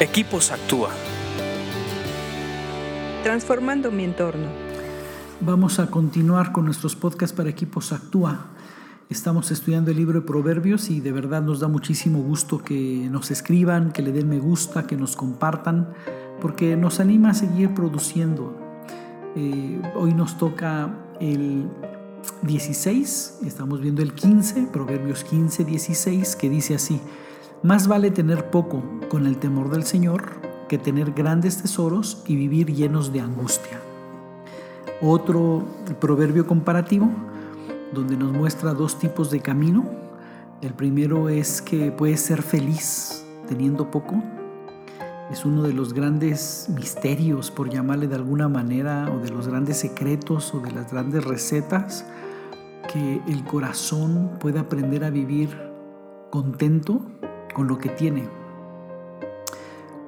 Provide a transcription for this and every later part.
Equipos Actúa. Transformando mi entorno. Vamos a continuar con nuestros podcasts para Equipos Actúa. Estamos estudiando el libro de Proverbios y de verdad nos da muchísimo gusto que nos escriban, que le den me gusta, que nos compartan, porque nos anima a seguir produciendo. Eh, hoy nos toca el 16, estamos viendo el 15, Proverbios 15, 16, que dice así. Más vale tener poco con el temor del Señor que tener grandes tesoros y vivir llenos de angustia. Otro proverbio comparativo donde nos muestra dos tipos de camino. El primero es que puedes ser feliz teniendo poco. Es uno de los grandes misterios, por llamarle de alguna manera, o de los grandes secretos o de las grandes recetas, que el corazón puede aprender a vivir contento con lo que tiene.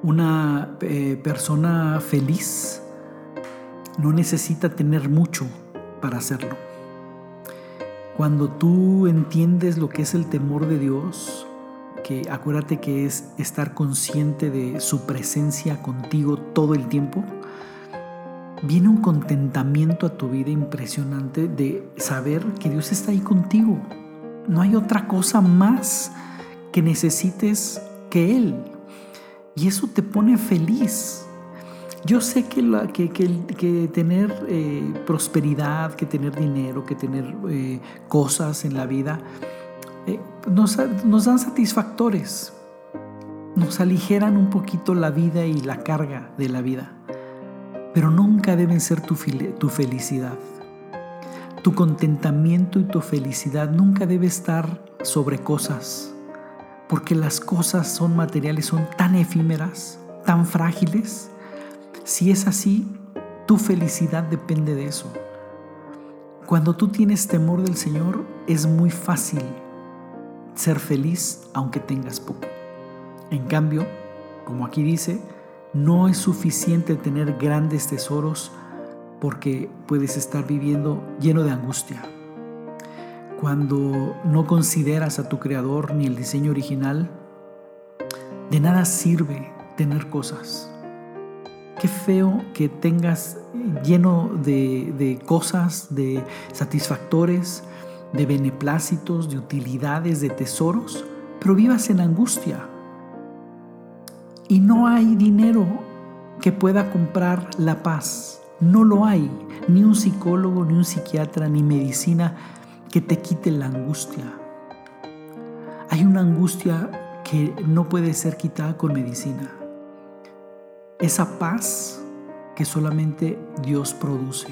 Una eh, persona feliz no necesita tener mucho para hacerlo. Cuando tú entiendes lo que es el temor de Dios, que acuérdate que es estar consciente de su presencia contigo todo el tiempo, viene un contentamiento a tu vida impresionante de saber que Dios está ahí contigo. No hay otra cosa más que necesites que Él. Y eso te pone feliz. Yo sé que, la, que, que, tener eh, prosperidad, que tener dinero, que tener eh, cosas en la vida, eh, nos, nos dan satisfactores, nos aligeran un poquito la vida y la carga de la vida, pero nunca deben ser tu, tu felicidad. Tu contentamiento y tu felicidad nunca debe estar sobre cosas, porque las cosas son materiales, son tan efímeras, tan frágiles. Si es así, tu felicidad depende de eso. Cuando tú tienes temor del Señor, es muy fácil ser feliz aunque tengas poco. En cambio, como aquí dice, no es suficiente tener grandes tesoros porque puedes estar viviendo lleno de angustia, cuando no consideras a tu creador ni el diseño original, de nada sirve tener cosas. Qué feo que tengas lleno de, cosas, de satisfactores, de beneplácitos, de utilidades, de tesoros, pero vivas en angustia. Y no hay dinero que pueda comprar la paz. No lo hay. Ni un psicólogo, ni un psiquiatra, ni medicina que te quite la angustia. Hay una angustia que no puede ser quitada con medicina. Esa paz que solamente Dios produce.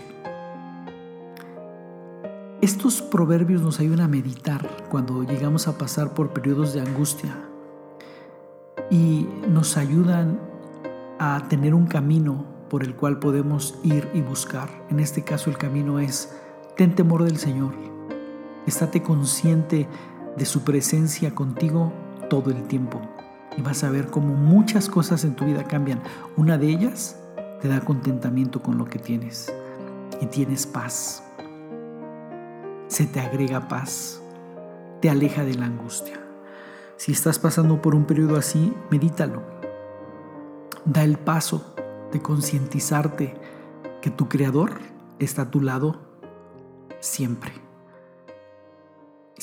Estos proverbios nos ayudan a meditar cuando llegamos a pasar por periodos de angustia y nos ayudan a tener un camino por el cual podemos ir y buscar. En este caso el camino es, ten temor del Señor Estate consciente de su presencia contigo todo el tiempo y vas a ver cómo muchas cosas en tu vida cambian. Una de ellas te da contentamiento con lo que tienes y tienes paz. Se te agrega paz, te aleja de la angustia. Si estás pasando por un periodo así, medítalo. Da el paso de concientizarte que tu Creador está a tu lado siempre.